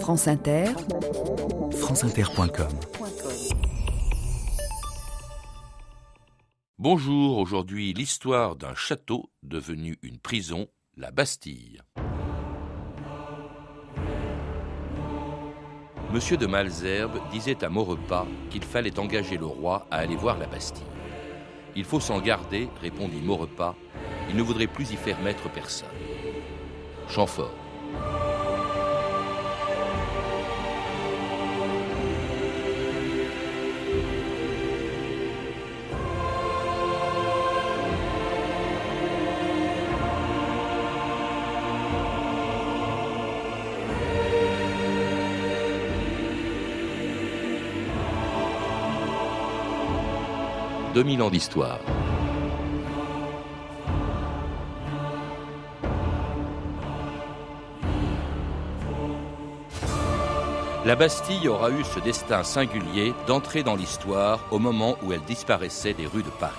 France Inter, franceinter.com Bonjour, aujourd'hui l'histoire d'un château devenu une prison, la Bastille. Monsieur de Malzerbe disait à Maurepas qu'il fallait engager le roi à aller voir la Bastille. Il faut s'en garder, répondit Maurepas, il ne voudrait plus y faire mettre personne. Chamfort. 2000 ans d'histoire. La Bastille aura eu ce destin singulier d'entrer dans l'histoire au moment où elle disparaissait des rues de Paris.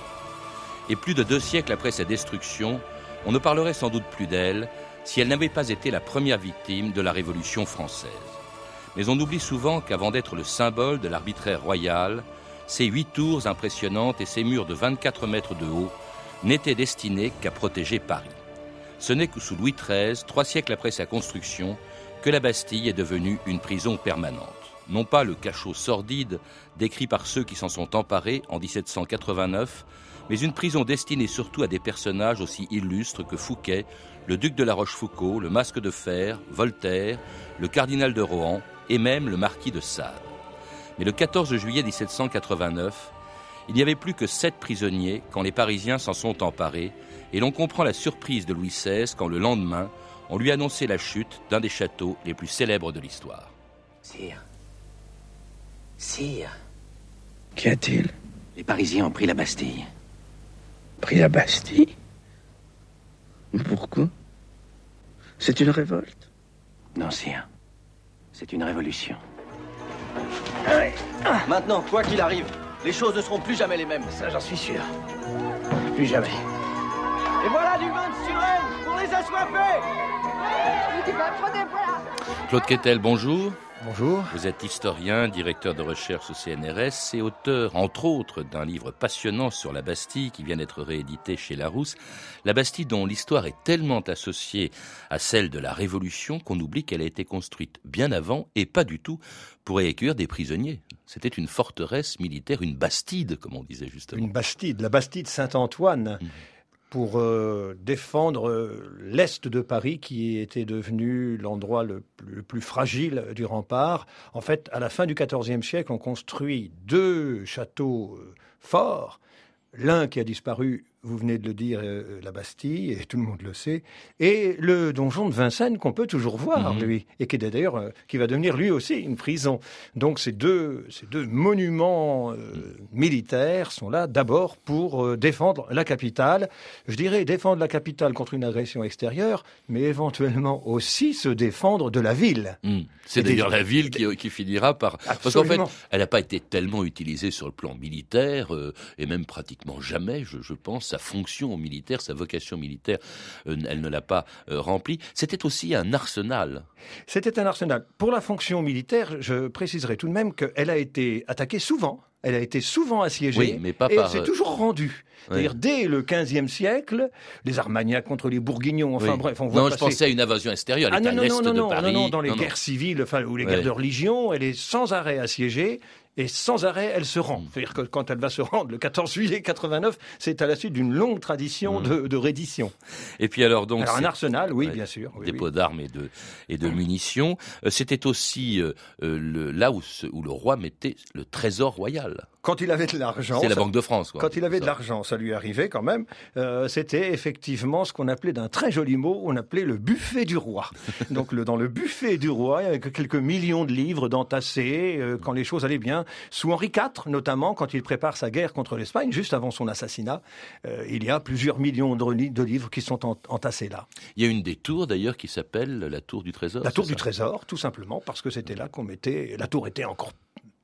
Et plus de deux siècles après sa destruction, on ne parlerait sans doute plus d'elle si elle n'avait pas été la première victime de la Révolution française. Mais on oublie souvent qu'avant d'être le symbole de l'arbitraire royal, ces huit tours impressionnantes et ces murs de 24 mètres de haut n'étaient destinés qu'à protéger Paris. Ce n'est que sous Louis XIII, trois siècles après sa construction, que la Bastille est devenue une prison permanente. Non pas le cachot sordide décrit par ceux qui s'en sont emparés en 1789, mais une prison destinée surtout à des personnages aussi illustres que Fouquet, le duc de la Rochefoucauld, le masque de fer, Voltaire, le cardinal de Rohan et même le marquis de Sade. Mais le 14 juillet 1789, il n'y avait plus que sept prisonniers quand les Parisiens s'en sont emparés, et l'on comprend la surprise de Louis XVI quand le lendemain, on lui annonçait la chute d'un des châteaux les plus célèbres de l'histoire. Sire. Sire. Qu'y a-t-il? Les Parisiens ont pris la Bastille. Pris la Bastille? Pourquoi? C'est une révolte? Non, sire. C'est une révolution. Maintenant, quoi qu'il arrive, les choses ne seront plus jamais les mêmes. Ça, j'en suis sûr. Plus jamais. Et voilà du vin de Suresnes pour les assoiffés Claude Quetel, bonjour. Bonjour. Vous êtes historien, directeur de recherche au CNRS et auteur, entre autres, d'un livre passionnant sur la Bastille qui vient d'être réédité chez Larousse. La Bastille dont l'histoire est tellement associée à celle de la Révolution qu'on oublie qu'elle a été construite bien avant et pas du tout pour y accueillir des prisonniers. C'était une forteresse militaire, une bastide, comme on disait justement. Une bastide, la bastide Saint-Antoine. Mmh pour euh, défendre euh, l'est de Paris qui était devenu l'endroit le, plus fragile du rempart. En fait, à la fin du XIVe siècle, on construit deux châteaux euh, forts, l'un qui a disparu vous venez de le dire, euh, la Bastille, et tout le monde le sait, et le donjon de Vincennes qu'on peut toujours voir, mhm. lui, et qui est d'ailleurs, euh, qui va devenir lui aussi une prison. Donc ces deux, ces deux monuments euh, militaires sont là d'abord pour défendre la capitale. Je dirais défendre la capitale contre une agression extérieure, mais éventuellement aussi se défendre de la ville. Hmm. C'est d'ailleurs la ville qui, finira par... Parce qu'en fait, elle n'a pas été tellement utilisée sur le plan militaire, et même pratiquement jamais, je, je pense, sa fonction militaire, sa vocation militaire, euh, elle ne l'a pas euh, remplie. C'était aussi un arsenal. C'était un arsenal. Pour la fonction militaire, je préciserai tout de même qu'elle a été attaquée souvent. Elle a été souvent assiégée oui, mais pas et par... s'est toujours rendue. C'est-à-dire dès le XVe siècle, les Armagnacs contre les Bourguignons, enfin bref, on voit Non, je pensais à une invasion extérieure, ah, non, non, non, de non, Paris. Non, non, dans les guerres civiles, enfin, ou les guerres de religion, elle est sans arrêt assiégée et sans arrêt, elle se rend. C'est-à-dire que quand elle va se rendre le 14 juillet 89, c'est à la suite d'une longue tradition de, de, reddition. Et puis alors donc alors un arsenal, oui, bien sûr, oui, dépôt d'armes et de et de munitions. Euh, c'était aussi euh, euh, le, là où, où le roi mettait le trésor royal. Quand il avait de l'argent, c'est la Banque de France. Quoi, quand il avait de l'argent, ça lui arrivait quand même. Euh, c'était effectivement ce qu'on appelait d'un très joli mot, on appelait le buffet du roi. Donc le, dans le buffet du roi, il y avait quelques millions de livres d'entassés euh, quand les choses allaient bien. Sous Henri IV, notamment, quand il prépare sa guerre contre l'Espagne, juste avant son assassinat, euh, il y a plusieurs millions de, de livres qui sont entassés là. Il y a une des tours d'ailleurs qui s'appelle la tour du trésor. La tour du trésor, tout simplement, parce que c'était là qu'on mettait. La tour était encore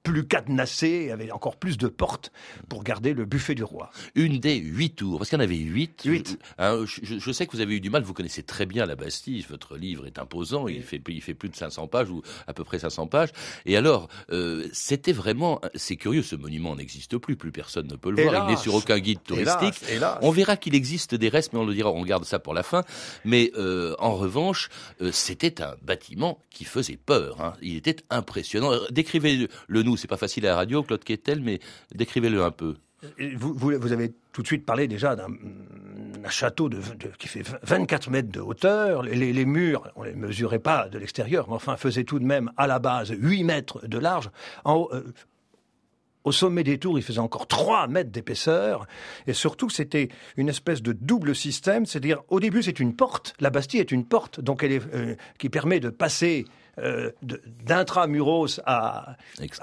plus cadenassée, avait encore plus de portes pour garder le buffet du roi. Une des huit tours, parce qu'il y en avait huit. Huit. Hein, je, je sais que vous avez eu du mal, vous connaissez très bien la Bastille, votre livre est imposant, il fait, il fait plus de 500 pages, ou à peu près 500 pages. Et alors, euh, c'était vraiment, c'est curieux, ce monument n'existe plus, plus personne ne peut le voir, il n'est sur aucun guide touristique. Hélas, hélas. On verra qu'il existe des restes, mais on le dira, on garde ça pour la fin. Mais euh, en revanche, euh, c'était un bâtiment qui faisait peur. hein. Il était impressionnant. Euh, Décrivez-le nous, c'est pas facile à la radio, Claude Quetel, mais décrivez-le un peu. Vous, avez tout de suite parlé déjà d'un un château qui fait 24 mètres de hauteur. Les, murs, on les mesurait pas de l'extérieur, mais enfin faisaient tout de même à la base 8 mètres de large. Euh, au sommet des tours, il faisait encore 3 mètres d'épaisseur. Et surtout, c'était une espèce de double système. C'est-à-dire, au début, c'est une porte. La Bastille est une porte, donc elle euh, qui permet de passer euh, d'intramuros à,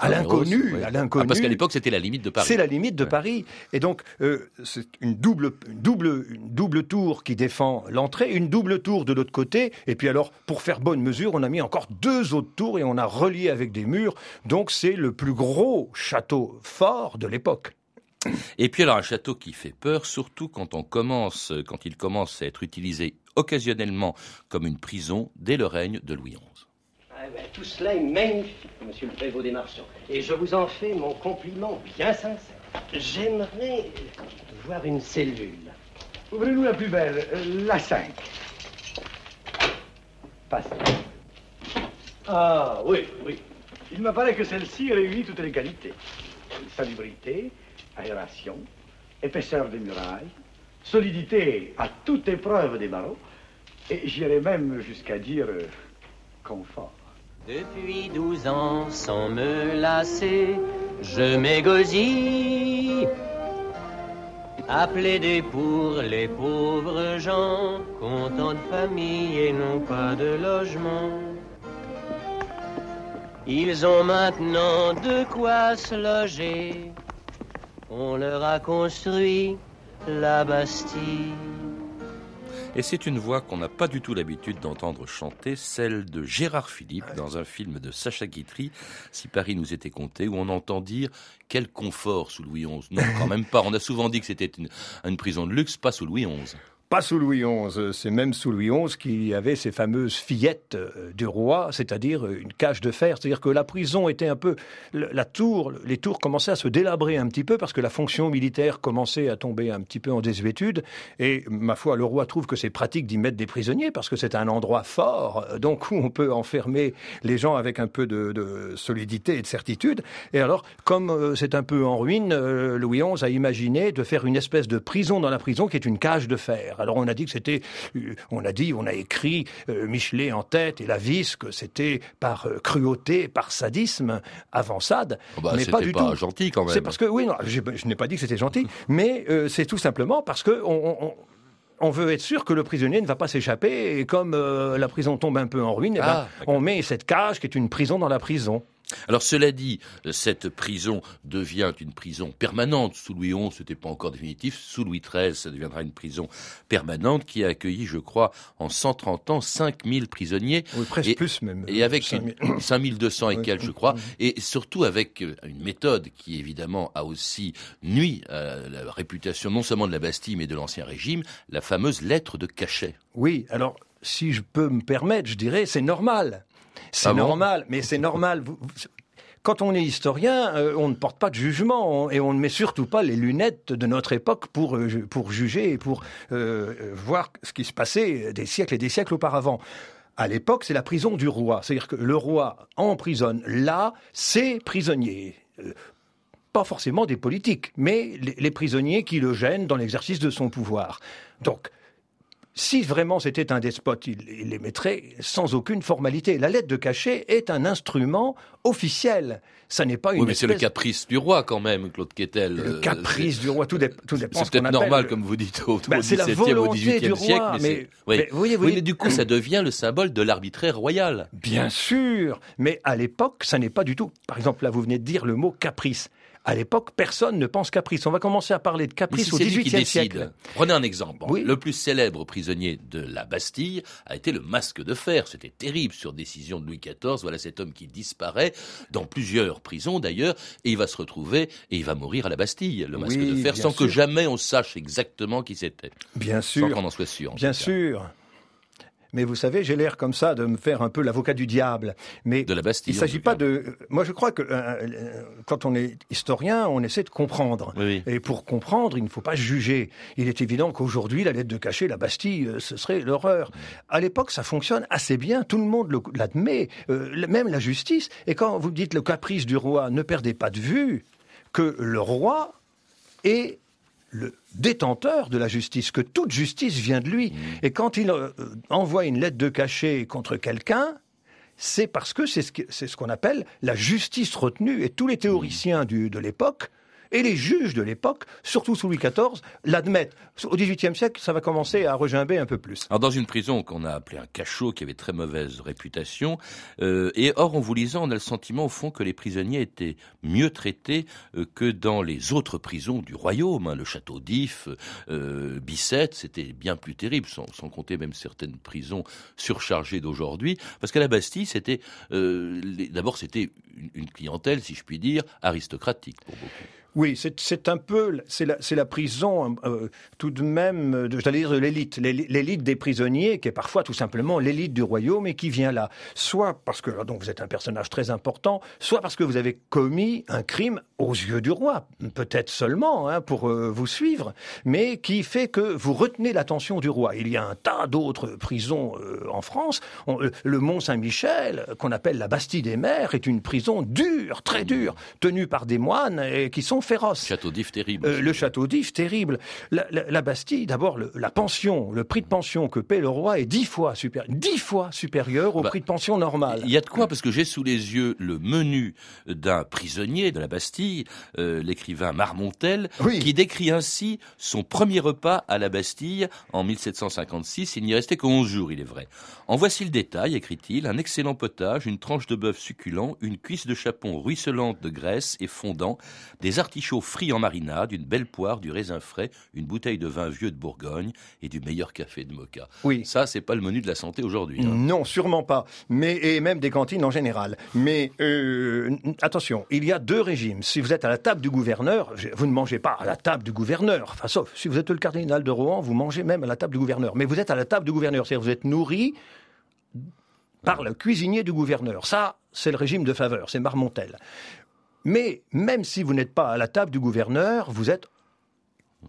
l'inconnu. Ah, parce qu'à l'époque, c'était la limite de Paris. C'est la limite de Ouais. Paris. Et donc, euh, c'est une double, une, double, une double tour qui défend l'entrée, une double tour de l'autre côté. Et puis alors, pour faire bonne mesure, on a mis encore deux autres tours et on a relié avec des murs. Donc, c'est le plus gros château fort de l'époque. Et puis alors un château qui fait peur, surtout quand on commence, quand il commence à être utilisé occasionnellement comme une prison dès le règne de Louis XI. Ah ben, tout cela est magnifique, monsieur le prévôt des marchands. Et je vous en fais mon compliment bien sincère. J'aimerais voir une cellule. Ouvrez-nous la plus belle, euh, la 5. Passez. Ah oui, oui. Il m'apparaît que celle-ci réunit toutes les qualités. Salubrité, aération, épaisseur des murailles, solidité à toute épreuve des barreaux, et j'irais même jusqu'à dire euh, confort. Depuis douze ans, sans me lasser, je m'égosille à plaider pour les pauvres gens, contents de famille et non pas de logement. Ils ont maintenant de quoi se loger. On leur a construit la Bastille. Et c'est une voix qu'on n'a pas du tout l'habitude d'entendre chanter, celle de Gérard Philippe dans un film de Sacha Guitry, Si Paris nous était compté, où on entend dire quel confort sous Louis XI. Non, quand même pas. On a souvent dit que c'était une, une prison de luxe, pas sous Louis XI. Pas sous Louis XI, c'est même sous Louis XI qu'il y avait ces fameuses fillettes euh, du roi, c'est-à-dire euh, une cage de fer. C'est-à-dire que la prison était un peu, la tour, les tours commençaient à se délabrer un petit peu parce que la fonction militaire commençait à tomber un petit peu en désuétude. Et ma foi, le roi trouve que c'est pratique d'y mettre des prisonniers parce que c'est un endroit fort, euh, donc où on peut enfermer les gens avec un peu de, de solidité et de certitude. Et alors, comme euh, c'est un peu en ruine, euh, Louis XI a imaginé de faire une espèce de prison dans la prison qui est une cage de fer. Alors on a dit que c'était, euh, on a dit, on a écrit euh, Michelet en tête et la vis que c'était par euh, cruauté, par sadisme, avant Sade, Oh bah, mais pas du tout. gentil quand même. C'est parce que oui, non, je n'ai pas dit que c'était gentil, mais euh, c'est tout simplement parce que on, on- on veut être sûr que le prisonnier ne va pas s'échapper et comme euh, la prison tombe un peu en ruine, eh ben, Ah, on met cette cage qui est une prison dans la prison. Alors cela dit, cette prison devient une prison permanente. Sous Louis XI, c'était pas encore définitif. Sous Louis XIII, ça deviendra une prison permanente qui a accueilli, je crois, en 130 ans, 5000 prisonniers. Oui, presque Et- plus même. Et avec 5000. une- 5200 et quelques, je crois, et surtout avec euh, une méthode qui évidemment a aussi nuit à la réputation non seulement de la Bastille mais de l'Ancien Régime, la fameuse lettre de cachet. Oui, alors si je peux me permettre, je dirais c'est normal. C'est Ah bon normal, mais c'est normal. Vous- vous- Quand on est historien, euh, on ne porte pas de jugement on- et on ne met surtout pas les lunettes de notre époque pour, euh, pour juger et pour euh, voir ce qui se passait des siècles et des siècles auparavant. À l'époque, c'est la prison du roi. C'est-à-dire que le roi emprisonne là ses prisonniers. Pas forcément des politiques, mais les, les prisonniers qui le gênent dans l'exercice de son pouvoir. Donc, si vraiment c'était un despote, il, il les mettrait sans aucune formalité. La lettre de cachet est un instrument officiel. Ça n'est pas une Oui, mais c'est le caprice du roi quand même, Claude Quetel. le caprice du roi. Tout, dé- tout dépend C'est peut-être appelle normal, comme vous dites, au, Ben, au c'est la 17e, au volonté 18e du siècle. mais, mais- oui. mais voyez- mais du coup, ça devient le symbole de l'arbitraire royal. Bien sûr, mais à l'époque, ça n'est pas du tout. Par exemple, là, vous venez de dire le mot caprice. À l'époque, personne ne pense caprice. On va commencer à parler de caprice au XVIIIe siècle. Prenez un exemple. Le plus célèbre prisonnier de la Bastille a été le masque de fer. C'était terrible sur décision de Louis XIV. Voilà cet homme qui disparaît dans plusieurs prisons d'ailleurs et il va se retrouver et il va mourir à la Bastille, le masque de fer, sans que jamais on sache exactement qui c'était. Bien sûr. Sans qu'on en soit sûr. Bien sûr. Mais vous savez, j'ai l'air comme ça de me faire un peu l'avocat du diable. Mais de la Bastille. Il s'agit pas de. Moi, je crois que euh, euh, quand on est historien, on essaie de comprendre. Et pour comprendre, il ne faut pas juger. Il est évident qu'aujourd'hui, la lettre de cachet, la Bastille, euh, ce serait l'horreur. À l'époque, ça fonctionne assez bien. Tout le monde l'admet, même la justice. Et quand vous dites le caprice du roi, ne perdez pas de vue que le roi est le détenteur de la justice, que toute justice vient de lui. Mmh. Et quand il euh, envoie une lettre de cachet contre quelqu'un, c'est parce que c'est ce qu'on appelle la justice retenue. Et tous les théoriciens de l'époque et les juges de l'époque, surtout sous Louis XIV, l'admettent. Au XVIIIe siècle, ça va commencer à regimber un peu plus. Alors dans une prison qu'on a appelée un cachot, qui avait très mauvaise réputation, euh, et or en vous lisant, on a le sentiment au fond que les prisonniers étaient mieux traités euh, que dans les autres prisons du royaume. Hein. le château d'If, euh, Bicêtre, c'était bien plus terrible, sans, compter même certaines prisons surchargées d'aujourd'hui, parce qu'à la Bastille, c'était d'abord c'était une clientèle, si je puis dire, aristocratique pour beaucoup. Oui, c'est un peu, c'est la, prison euh, tout de même, j'allais dire de l'élite, l'élite des prisonniers, qui est parfois tout simplement l'élite du royaume et qui vient là, soit parce que donc vous êtes un personnage très important, soit parce que vous avez commis un crime aux yeux du roi, peut-être seulement hein, pour euh, vous suivre, mais qui fait que vous retenez l'attention du roi. Il y a un tas d'autres prisons euh, en France. le Mont Saint-Michel, qu'on appelle la Bastille des Mers, est une prison dure, très dure, tenue par des moines et qui sont féroce. Château d'If terrible. Euh, le château d'If terrible. La, Bastille, d'abord, la pension, le prix de pension que paie le roi est dix fois supérieur, dix fois supérieur au bah, prix de pension normal. Il y a de quoi parce que j'ai sous les yeux le menu d'un prisonnier de la Bastille, euh, l'écrivain Marmontel, qui décrit ainsi son premier repas à la Bastille en 1756. Il n'y restait que 11 jours, il est vrai. En voici le détail, écrit-il un excellent potage, une tranche de bœuf succulent, une cuisse de chapon ruisselante de graisse et fondant, des artichauts frits en marinade, une belle poire, du raisin frais, une bouteille de vin vieux de Bourgogne et du meilleur café de Mocha. Oui. Ça, c'est pas le menu de la santé aujourd'hui. Hein. Non, sûrement pas. Mais et même des cantines en général. Mais euh, attention, il y a deux régimes. Si vous êtes à la table du gouverneur, vous ne mangez pas à la table du gouverneur. Enfin, sauf si vous êtes le cardinal de Rohan, vous mangez même à la table du gouverneur. Mais vous êtes à la table du gouverneur, c'est-à-dire vous êtes nourri par le cuisinier du gouverneur. Ça, c'est le régime de faveur, c'est Marmontel. Mais même si vous n'êtes pas à la table du gouverneur, vous êtes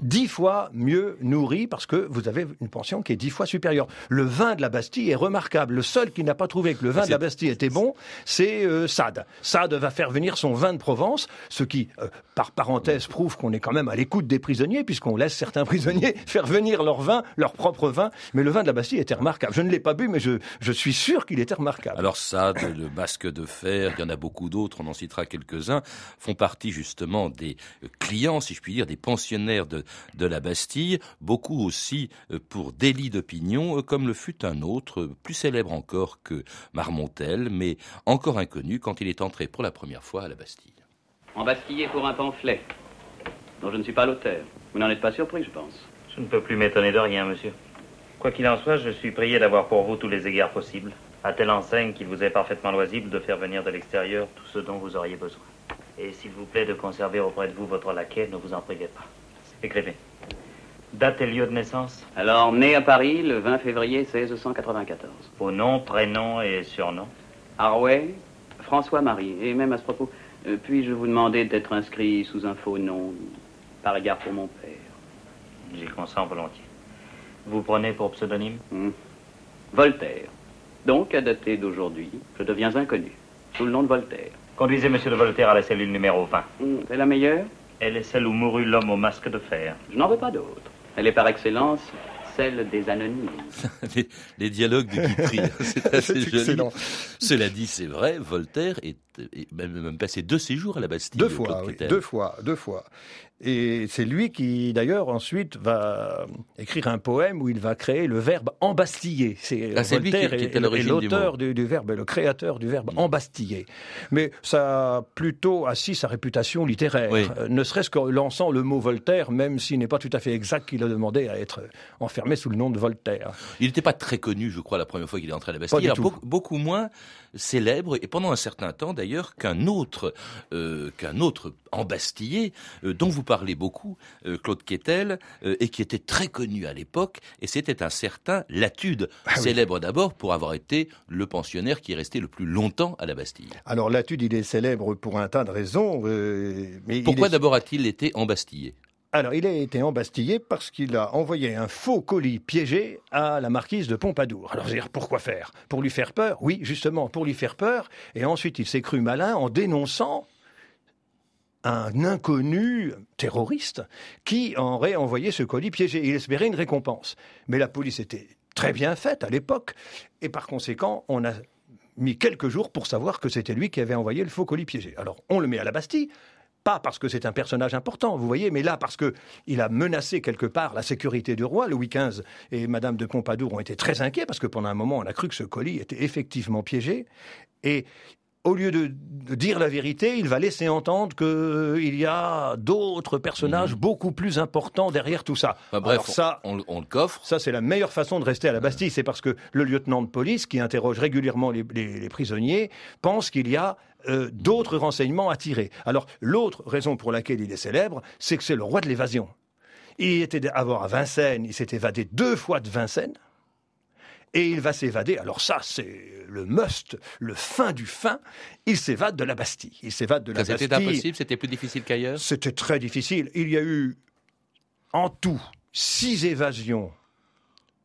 dix fois mieux nourri parce que vous avez une pension qui est dix fois supérieure. Le vin de la Bastille est remarquable. Le seul qui n'a pas trouvé que le vin de la Bastille était bon, c'est euh, Sade. Sade va faire venir son vin de Provence, ce qui, euh, par parenthèse, prouve qu'on est quand même à l'écoute des prisonniers, puisqu'on laisse certains prisonniers faire venir leur vin, leur propre vin. Mais le vin de la Bastille était remarquable. Je ne l'ai pas bu, mais je, je suis sûr qu'il était remarquable. Alors Sade, le basque de fer, il y en a beaucoup d'autres, on en citera quelques-uns, font partie justement des clients, si je puis dire, des pensionnaires de de, la Bastille, beaucoup aussi euh, pour délit d'opinion, euh, comme le fut un autre, plus célèbre encore que Marmontel, mais encore inconnu quand il est entré pour la première fois à la Bastille. Embastillé pour un pamphlet, dont je ne suis pas l'auteur. Vous n'en êtes pas surpris, je pense. Je ne peux plus m'étonner de rien, monsieur. Quoi qu'il en soit, je suis prié d'avoir pour vous tous les égards possibles, à telle enseigne qu'il vous est parfaitement loisible de faire venir de l'extérieur tout ce dont vous auriez besoin. Et s'il vous plaît de conserver auprès de vous votre laquais, ne vous en privez pas. Écrivez. Date et lieu de naissance Alors, né à Paris le 20 février 1694. Au nom, prénom et surnom Harway, François-Marie. Et même à ce propos, euh, puis-je vous demander d'être inscrit sous un faux nom, par égard pour mon père? J'y consens volontiers. Vous prenez pour pseudonyme hmm. Voltaire. Donc, à dater d'aujourd'hui, je deviens inconnu, sous le nom de Voltaire. Conduisez Monsieur de Voltaire à la cellule numéro 20. Hmm, c'est la meilleure? Elle est celle où mourut l'homme au masque de fer. Je n'en veux pas d'autre. Elle est par excellence celle des anonymes. les, dialogues de Guitry, c'est assez joli. Cela dit, c'est vrai, Voltaire est, même, passé deux séjours à la Bastille. Deux fois, deux fois, deux fois. Et c'est lui qui, d'ailleurs, ensuite va écrire un poème où il va créer le verbe embastiller. C'est ah, Voltaire qui, qui était l'auteur du, du, verbe, le créateur du verbe embastiller. Mais ça a plutôt assis sa réputation littéraire, euh, ne serait-ce qu'en lançant le mot Voltaire, même s'il n'est pas tout à fait exact qu'il a demandé à être enfermé sous le nom de Voltaire. Il n'était pas très connu, je crois, la première fois qu'il est entré à la Bastille. Il beaucoup, beaucoup, moins célèbre, et pendant un certain temps d'ailleurs, qu'un autre, euh, qu'un autre embastillé, euh, dont vous parlez beaucoup, euh, Claude Quetel, et qui était très connu à l'époque, et c'était un certain Latude, ah célèbre d'abord pour avoir été le pensionnaire qui est resté le plus longtemps à la Bastille. Alors Latude, il est célèbre pour un tas de raisons. mais Pourquoi d'abord a-t-il été embastillé? Alors, il a été embastillé parce qu'il a envoyé un faux colis piégé à la marquise de Pompadour. Alors, dire pourquoi faire? Pour lui faire peur? Oui, justement, pour lui faire peur. Et ensuite, il s'est cru malin en dénonçant un inconnu terroriste qui aurait envoyé ce colis piégé. Il espérait une récompense. Mais la police était très bien faite à l'époque, et par conséquent, on a mis quelques jours pour savoir que c'était lui qui avait envoyé le faux colis piégé. Alors, on le met à la Bastille, pas parce que c'est un personnage important, vous voyez, mais là parce que il a menacé quelque part la sécurité du roi. Louis XV et Madame de Pompadour ont été très inquiets parce que pendant un moment on a cru que ce colis était effectivement piégé. Et au lieu de, dire la vérité, il va laisser entendre qu'il euh, y a d'autres personnages mmh. beaucoup plus importants derrière tout ça. bref, ça, on, le coffre. Ça, c'est la meilleure façon de rester à la Bastille. C'est parce que le lieutenant de police, qui interroge régulièrement les, prisonniers, pense qu'il y a euh, d'autres renseignements à tirer. Alors, l'autre raison pour laquelle il est célèbre, c'est que c'est le roi de l'évasion. Il était à Vincennes, il s'est évadé deux fois de Vincennes et il va s'évader. Alors ça, c'est le must, le fin du fin. Il s'évade de la Bastille. Il s'évade de la Bastille. C'était impossible, c'était plus difficile qu'ailleurs C'était très difficile. Il y a eu en tout six évasions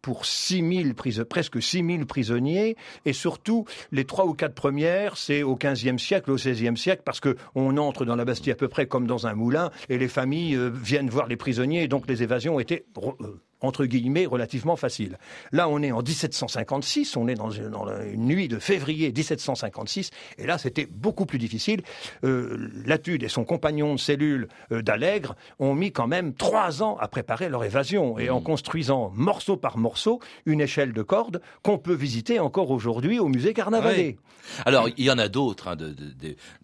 pour 6 000 presque 6 000 prisonniers, et surtout les trois ou quatre premières, c'est au XVe siècle, au XVIe siècle, parce que on entre dans la Bastille à peu près comme dans un moulin, et les familles euh, viennent voir les prisonniers, et donc les évasions étaient euh, entre guillemets, relativement facile. Là, on est en 1756, on est dans une, nuit de février 1756, et là, c'était beaucoup plus difficile. Euh, Latude et son compagnon de cellule euh, d'Allègre ont mis quand même trois ans à préparer leur évasion, et en mmh. construisant morceau par morceau une échelle de corde qu'on peut visiter encore aujourd'hui au musée Carnavalet. Alors, il y en a d'autres, hein, de,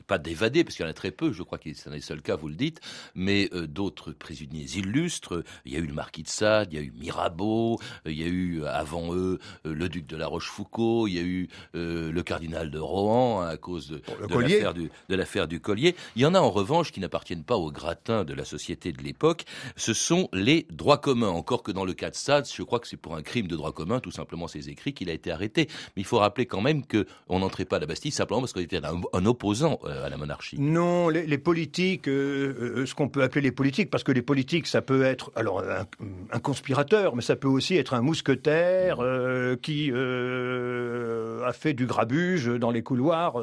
pas d'évadés, parce qu'il y en a très peu, je crois que c'est un des seuls cas, vous le dites, mais euh, d'autres prisonniers illustres. Il y a eu le marquis de Sade, il y a eu Mirabeau, euh, il y a eu euh, avant eux le duc de la Rochefoucauld, il y a eu le cardinal de Rohan hein, à cause de, de l'affaire du, collier. Il y en a en revanche qui n'appartiennent pas au gratin de la société de l'époque. Ce sont les droits communs. Encore que dans le cas de Sade, je crois que c'est pour un crime de droit commun, tout simplement ses écrits, qu'il a été arrêté. Mais il faut rappeler quand même qu'on n'entrait pas à la Bastille simplement parce qu'on était un, opposant à la monarchie. Non, les, politiques, euh, euh, ce qu'on peut appeler les politiques, parce que les politiques, ça peut être alors un, conspirateur, mais ça peut aussi être un mousquetaire euh, qui a fait du grabuge dans les couloirs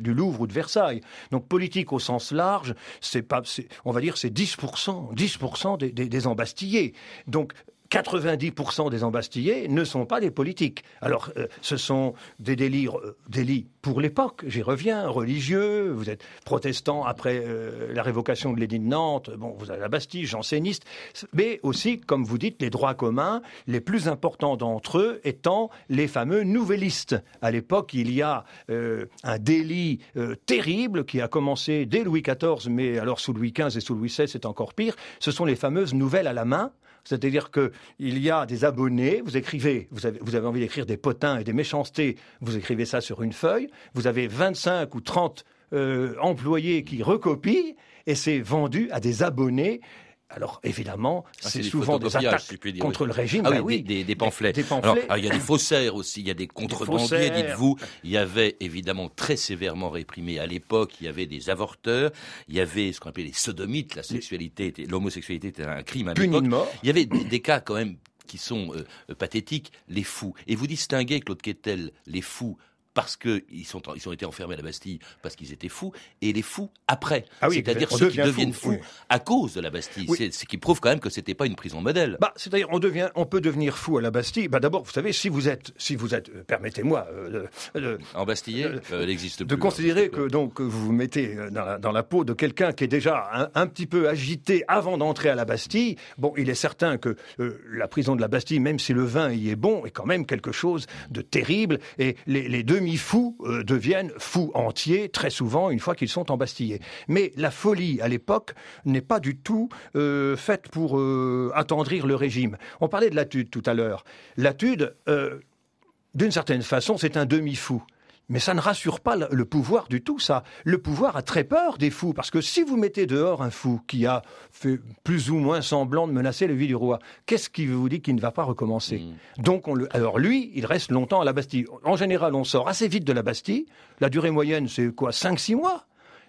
du Louvre ou de Versailles. Donc politique au sens large, c'est pas, on va dire, c'est 10%, 10% des, des, des embastillés. Donc 90% des embastillés ne sont pas des politiques. Alors, euh, ce sont des délires, euh, délits pour l'époque, j'y reviens, religieux, vous êtes protestant après euh, la révocation de l'édit de Nantes, bon, vous avez la Bastille, janséniste, mais aussi, comme vous dites, les droits communs, les plus importants d'entre eux étant les fameux nouvellistes. À l'époque, il y a un délit terrible qui a commencé dès Louis XIV, mais alors sous Louis XV et sous Louis XVI, c'est encore pire, ce sont les fameuses nouvelles à la main, c'est-à-dire qu'il y a des abonnés, vous écrivez, vous avez, vous avez envie d'écrire des potins et des méchancetés, vous écrivez ça sur une feuille, vous avez 25 ou 30 euh, employés qui recopient, et c'est vendu à des abonnés alors évidemment, ah, c'est souvent des attaques contre le régime. Ah oui, des, pamphlets. Alors, il y a des faussaires aussi, il y a des contrebandiers, dites-vous. Il y avait évidemment très sévèrement réprimé à l'époque, il y avait des avorteurs, il y avait ce qu'on appelait les sodomites, la sexualité, l'homosexualité était un crime à l'époque. Il y avait des, cas quand même qui sont euh, pathétiques, les fous. Et vous distinguez, Claude Quetel, les fous parce qu'ils sont, ils ont été enfermés à la Bastille parce qu'ils étaient fous, et les fous après. Ah oui, C'est-à-dire ceux qui deviennent fou, fous oui. à cause de la Bastille. Oui. C'est ce qui prouve quand même que c'était pas une prison modèle. Bah, c'est-à-dire, on devient, on peut devenir fou à la Bastille. Bah, d'abord, vous savez, si vous êtes, si vous êtes, euh, permettez-moi, euh, de- de- En Bastillé, Euh, euh, elle existe de plus. considérer hein, que donc vous vous mettez euh, dans la, dans la peau de quelqu'un qui est déjà un, un petit peu agité avant d'entrer à la Bastille. Bon, il est certain que euh, la prison de la Bastille, même si le vin y est bon, est quand même quelque chose de terrible. Et les, les demi-fous euh, deviennent fous entiers très souvent une fois qu'ils sont embastillés. Mais la folie à l'époque n'est pas du tout euh, faite pour euh, attendrir le régime. On parlait de Latude tout à l'heure. Latude, d'une certaine façon, c'est un demi-fou. Mais ça ne rassure pas le- pouvoir du tout, ça. Le pouvoir a très peur des fous, parce que si vous mettez dehors un fou qui a fait plus ou moins semblant de menacer le vie du roi, qu'est-ce qui vous dit qu'il ne va pas recommencer? Donc, on le... alors lui, il reste longtemps à la Bastille. En général, on sort assez vite de la Bastille. La durée moyenne, c'est quoi? 5-6 mois?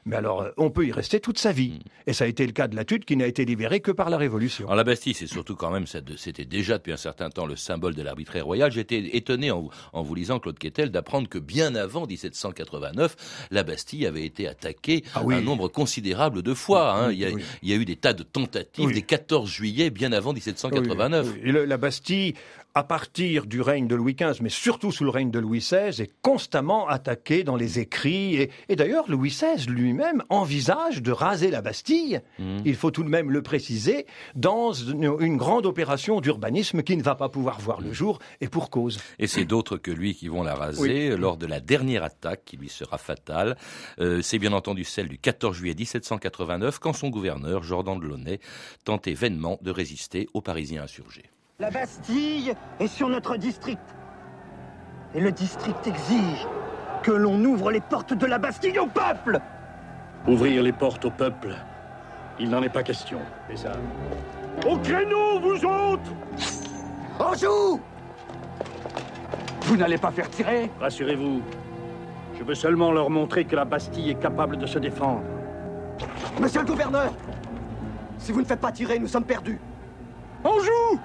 Mais alors, euh, on peut y rester toute sa vie. Et ça a été le cas de Latude, qui n'a été libéré que par la Révolution. Alors la Bastille, c'est surtout quand même, c'était déjà depuis un certain temps le symbole de l'arbitraire royal. J'étais étonné en, vous- en vous lisant Claude Quetel d'apprendre que bien avant 1789, la Bastille avait été attaquée Ah oui. un nombre considérable de fois. hein. Il, y a, oui. il y a eu des tas de tentatives Oui. des 14 juillet bien avant 1789. Oui, oui. Et le- la Bastille, à partir du règne de Louis XV, mais surtout sous le règne de Louis XVI, est constamment attaquée dans les écrits. Et, et d'ailleurs, Louis XVI lui-même envisage de raser la Bastille, Mhm. il faut tout de même le préciser, dans une, une grande opération d'urbanisme qui ne va pas pouvoir voir le jour, et pour cause. Et c'est d'autres que lui qui vont la raser lors de la dernière attaque qui lui sera fatale. Euh, c'est bien entendu celle du 14 juillet 1789 quand son gouverneur, Jordan de Launay, tentait vainement de résister aux Parisiens insurgés. La Bastille est sur notre district. Et le district exige que l'on ouvre les portes de la Bastille au peuple. Ouvrir les portes au peuple, il n'en est pas question. Et ça Au créneau, vous autres En joue Vous n'allez pas faire tirer? Rassurez-vous, je veux seulement leur montrer que la Bastille est capable de se défendre. Monsieur le gouverneur Si vous ne faites pas tirer, nous sommes perdus. On joue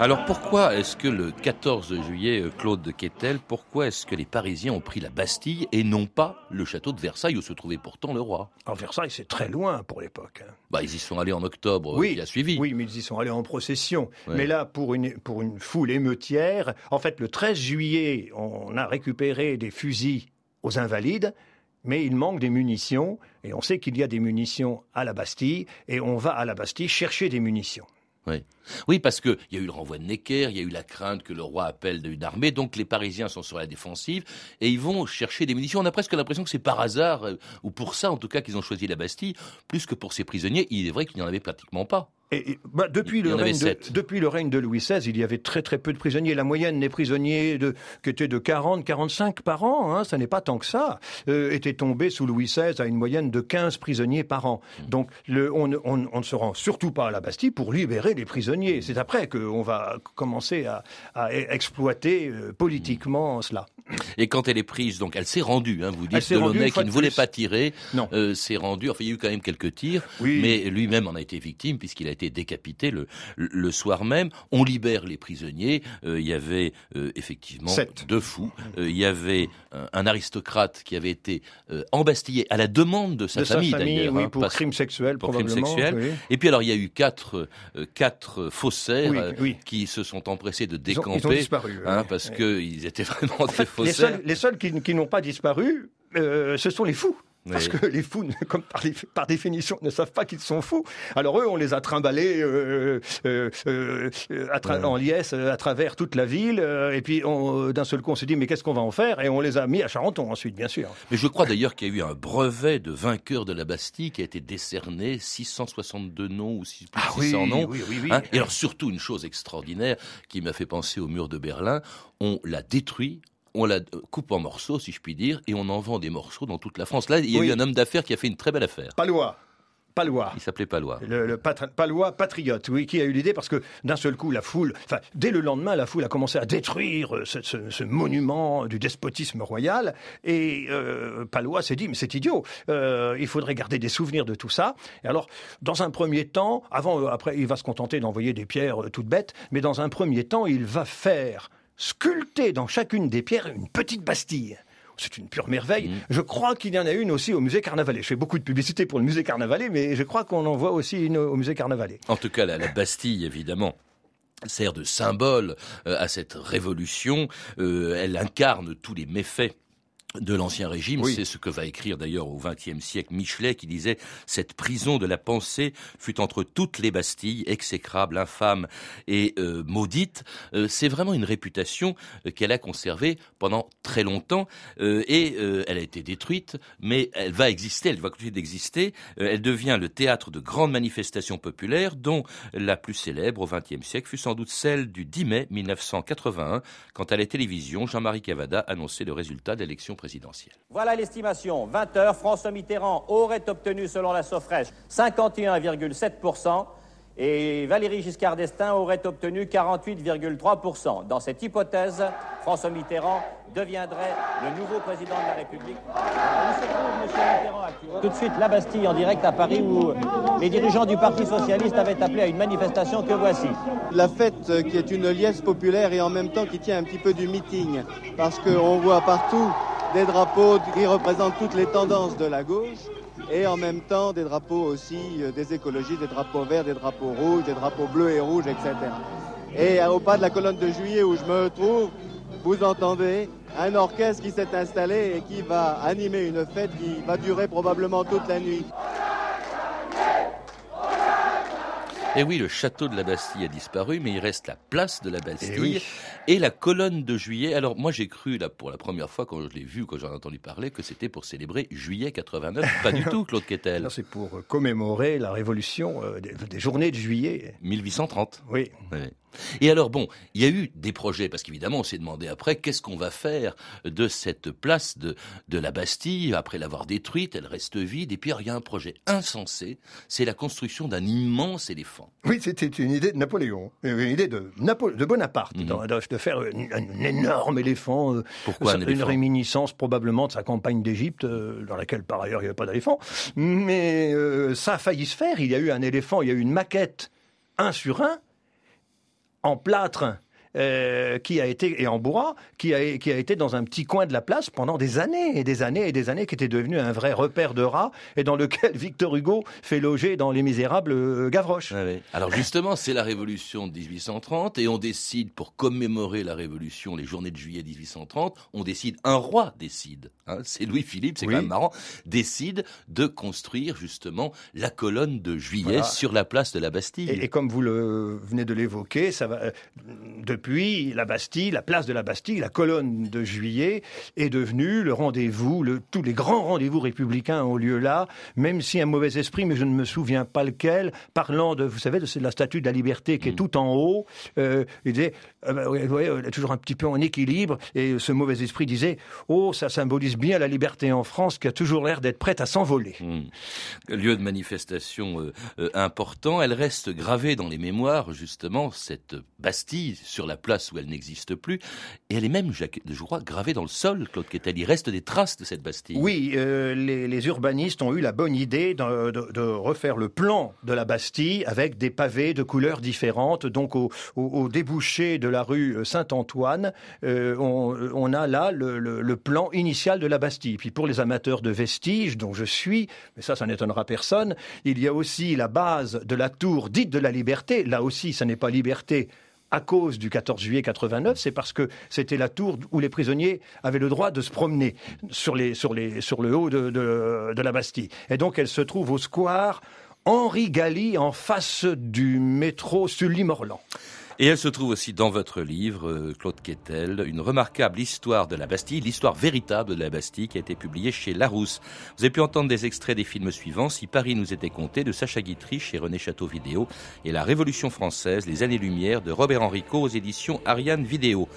Alors pourquoi est-ce que le 14 juillet, euh, Claude de Quetel, pourquoi est-ce que les Parisiens ont pris la Bastille et non pas le château de Versailles où se trouvait pourtant le roi? En Versailles, c'est très loin pour l'époque. hein. Bah ils y sont allés en octobre euh, qui a suivi. Oui, mais ils y sont allés en procession. Ouais. Mais là, pour une, pour une foule émeutière, en fait, le 13 juillet, on a récupéré des fusils aux Invalides, mais il manque des munitions, et on sait qu'il y a des munitions à la Bastille, et on va à la Bastille chercher des munitions. Oui. Oui, parce qu'il y a eu le renvoi de Necker, il y a eu la crainte que le roi appelle d'une armée, donc les Parisiens sont sur la défensive et ils vont chercher des munitions. On a presque l'impression que c'est par hasard, euh, ou pour ça en tout cas, qu'ils ont choisi la Bastille, plus que pour ces prisonniers. Il est vrai qu'il n'y en avait pratiquement pas. Et, bah, depuis, le règne de, sept. depuis le règne de Louis XVI, il y avait très très peu de prisonniers. La moyenne des prisonniers de, qui étaient de 40, 45 par an, hein, ça n'est pas tant que ça, euh, était tombé sous Louis XVI à une moyenne de 15 prisonniers par an. Mmh. Donc le, on, ne- on- on ne se rend surtout pas à la Bastille pour libérer les prisonniers. C'est après qu'on va commencer à, à exploiter euh, politiquement cela. Et quand elle est prise, donc elle s'est rendue. Hein, vous dites rendue Delaunay qui ne voulait pas tirer, Non. euh, s'est rendu. Enfin, il y a eu quand même quelques tirs, Oui. mais lui-même en a été victime puisqu'il a été décapité le, le soir même. On libère les prisonniers. Euh, il y avait euh, effectivement Sept. deux fous. Euh, il y avait un, un aristocrate qui avait été euh, embastillé à la demande de sa de famille, famille, d'ailleurs, oui, hein, pour crime sexuel pour crime probablement. sexuel. oui. Et puis alors il y a eu quatre, euh, quatre faussaires Oui, qui se sont empressés de Ils ont, décamper, ils ont disparu. hein, parce qu'ils étaient vraiment des faussaires. seuls, les seuls qui, qui n'ont pas disparu, euh, ce sont les fous. Parce que les fous, comme par, les- par définition, ne savent pas qu'ils sont fous. Alors eux, on les a trimballés euh, euh, euh, en liesse à travers toute la ville. et puis, d'un seul coup, on s'est dit, mais qu'est-ce qu'on va en faire? Et on les a mis à Charenton ensuite, bien sûr. Mais je crois d'ailleurs qu'il y a eu un brevet de vainqueur de la Bastille qui a été décerné, 662 noms ou plus de 600 noms. Ah oui, oui, oui. Hein, et alors surtout une chose extraordinaire qui m'a fait penser au mur de Berlin, on l'a détruit. On la coupe en morceaux, si je puis dire, et on en vend des morceaux dans toute la France. Là, il y a Oui. eu un homme d'affaires qui a fait une très belle affaire. Palois. Palois. Il s'appelait Palois. Le, le patri- Palois patriote, oui, qui a eu l'idée parce que d'un seul coup, la foule, enfin, dès le lendemain, la foule a commencé à détruire euh, ce, ce- ce monument du despotisme royal. Et euh, Palois s'est dit, mais c'est idiot, euh, il faudrait garder des souvenirs de tout ça. Et alors, dans un premier temps, avant, après, il va se contenter d'envoyer des pierres toutes bêtes, mais dans un premier temps, il va faire sculpter dans chacune des pierres une petite Bastille. C'est une pure merveille. Je crois qu'il y en a une aussi au musée Carnavalet. Je fais beaucoup de publicité pour le musée Carnavalet, mais je crois qu'on en voit aussi une au musée Carnavalet. En tout cas, la, la Bastille, évidemment sert de symbole euh, à cette révolution. Euh, elle incarne tous les méfaits de l'ancien régime. Oui. C'est ce que va écrire d'ailleurs au XXe siècle Michelet qui disait cette prison de la pensée fut entre toutes les Bastilles, exécrable, infâme et euh, maudite. Euh, C'est vraiment une réputation euh, qu'elle a conservée pendant très longtemps et elle a été détruite, mais elle va exister, elle va continuer d'exister. Elle devient le théâtre de grandes manifestations populaires, dont la plus célèbre au XXe siècle fut sans doute celle du 10 mai 1981, quand à la télévision, Jean-Marie Cavada annonçait le résultat de l'élection présidentielle. Voilà l'estimation. 20 heures, François Mitterrand aurait obtenu, selon la Sofrèche, 51,7% et Valéry Giscard d'Estaing aurait obtenu 48,3%. Dans cette hypothèse, François Mitterrand deviendrait le nouveau président de la République. Tout de suite, la Bastille en direct à Paris où les dirigeants du Parti Socialiste avaient appelé à une manifestation que voici? La fête euh, qui est une liesse populaire et en même temps qui tient un petit peu du meeting, parce qu'on voit partout des drapeaux qui représentent toutes les tendances de la gauche, et en même temps des drapeaux aussi euh, des écologistes, des drapeaux verts, des drapeaux rouges, des drapeaux bleus et rouges, etc. Et euh, au pas de la colonne de juillet où je me trouve, vous entendez un orchestre qui s'est installé et qui va animer une fête qui va durer probablement toute la nuit. Et oui, le château de la Bastille a disparu, mais il reste la place de la Bastille Eh oui. Et la colonne de juillet. Alors moi j'ai cru là pour la première fois quand je l'ai vu, quand j'en ai entendu parler, que c'était pour célébrer juillet 89. Pas du tout, Claude Quetel. C'est pour euh, commémorer la révolution euh, des, des journées de juillet. 1830. Oui. Et alors bon, il y a eu des projets parce qu'évidemment on s'est demandé après qu'est-ce qu'on va faire de cette place de de la Bastille? Après l'avoir détruite, elle reste vide et puis il y a un projet insensé, c'est la construction d'un immense éléphant. Oui, c'était une idée de Napoléon, une idée de, Napo- de Bonaparte, Mhm. dans- de, de faire un, énorme éléphant. euh, Pourquoi un une éléphant réminiscence probablement de sa campagne d'Égypte, euh, dans laquelle par ailleurs il n'y avait pas d'éléphant. Mais euh, ça a failli se faire. Il y a eu un éléphant, il y a eu une maquette un sur un en plâtre. Euh, qui a été et en bois, qui a, qui a été dans un petit coin de la place pendant des années et des années et des années, qui était devenu un vrai repère de rats et dans lequel Victor Hugo fait loger dans Les Misérables euh, Gavroche. Alors justement, c'est la révolution de 1830 et on décide pour commémorer la révolution, les journées de juillet 1830, on décide, un roi décide, hein, c'est Louis-Philippe, c'est Oui. quand même marrant, décide de construire justement la colonne de juillet Voilà. sur la place de la Bastille. Et, et comme vous le venez de l'évoquer, ça va euh, depuis la Bastille, la place de la Bastille, la colonne de Juillet est devenue le rendez-vous. Le, tous les grands rendez-vous républicains ont lieu là, même si un mauvais esprit, mais je ne me souviens pas lequel, parlant de, vous savez, de la statue de la liberté qui est tout en haut. euh, il disait, euh, bah, vous voyez, elle est toujours un petit peu en équilibre. Et ce mauvais esprit disait, oh, ça symbolise bien la liberté en France qui a toujours l'air d'être prête à s'envoler. Hmm. Lieu de manifestation euh, euh, important, elle reste gravée dans les mémoires justement cette Bastille sur la place où elle n'existe plus, et elle est même, je crois, gravée dans le sol. Claude Quetel, il reste des traces de cette Bastille. Oui, euh, les, urbanistes ont eu la bonne idée de, refaire le plan de la Bastille avec des pavés de couleurs différentes. Donc au, débouché de la rue Saint-Antoine, euh, on, a là le- le plan initial de la Bastille. Puis pour les amateurs de vestiges, dont je suis, mais ça, ça n'étonnera personne, il y a aussi la base de la tour dite de la Liberté. Là aussi, ça n'est pas liberté à cause du 14 juillet 89, c'est parce que c'était la tour où les prisonniers avaient le droit de se promener sur, le haut de la Bastille. Et donc elle se trouve au square Henri Galli en face du métro Sully-Morland. Et elle se trouve aussi dans votre livre, euh, Claude Quetel, une remarquable histoire de la Bastille, l'histoire véritable de la Bastille qui a été publiée chez Larousse. Vous avez pu entendre des extraits des films suivants, Si Paris nous était compté, de Sacha Guitry chez René Château Vidéo, et La Révolution française, les années-lumière de Robert Enrico aux éditions Ariane Vidéo.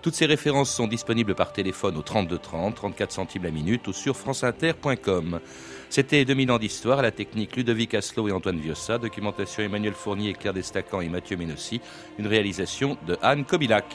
Toutes ces références sont disponibles par téléphone au 32 30, 34 centimes la minute ou sur franceinter.com. C'était 2000 ans d'histoire, à la technique Ludovic Aslo et Antoine Viossa, documentation Emmanuel Fournier, Claire Destacan et Mathieu Menossi, une réalisation de Anne Kobilac.